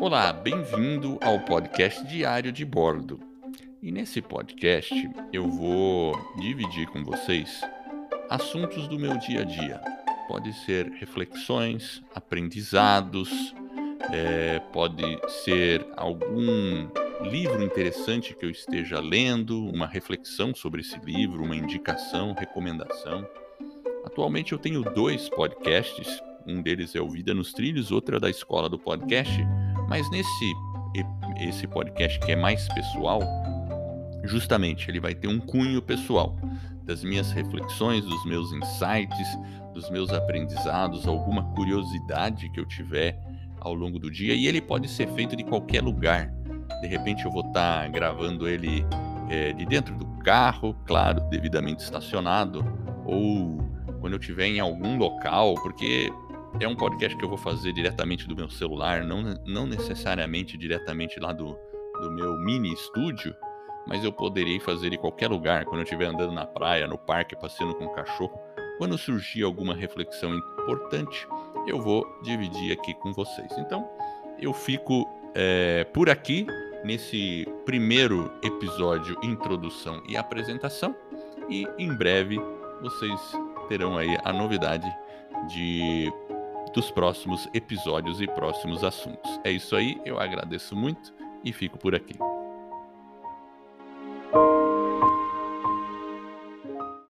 Olá, bem-vindo ao podcast Diário de Bordo. E nesse podcast eu vou dividir com vocês assuntos do meu dia a dia. Pode ser reflexões, aprendizados, é, pode ser algum livro interessante que eu esteja lendo, uma reflexão sobre esse livro, uma indicação, recomendação. Atualmente eu tenho dois podcasts, um deles é o Vida nos Trilhos, outro é da Escola do Podcast, mas nesse esse podcast que é mais pessoal, justamente ele vai ter um cunho pessoal das minhas reflexões, dos meus insights, dos meus aprendizados, alguma curiosidade que eu tiver ao longo do dia e ele pode ser feito de qualquer lugar. De repente eu vou estar tá gravando ele é, de dentro do carro, claro, devidamente estacionado, ou quando eu estiver em algum local, porque é um podcast que eu vou fazer diretamente do meu celular, não, não necessariamente diretamente lá do, do meu mini estúdio, mas eu poderia fazer em qualquer lugar, quando eu estiver andando na praia, no parque, passeando com o cachorro. Quando surgir alguma reflexão importante, eu vou dividir aqui com vocês. Então, eu fico é, por aqui nesse primeiro episódio, introdução e apresentação, e em breve vocês terão aí a novidade de dos próximos episódios e próximos assuntos. É isso aí, eu agradeço muito e fico por aqui.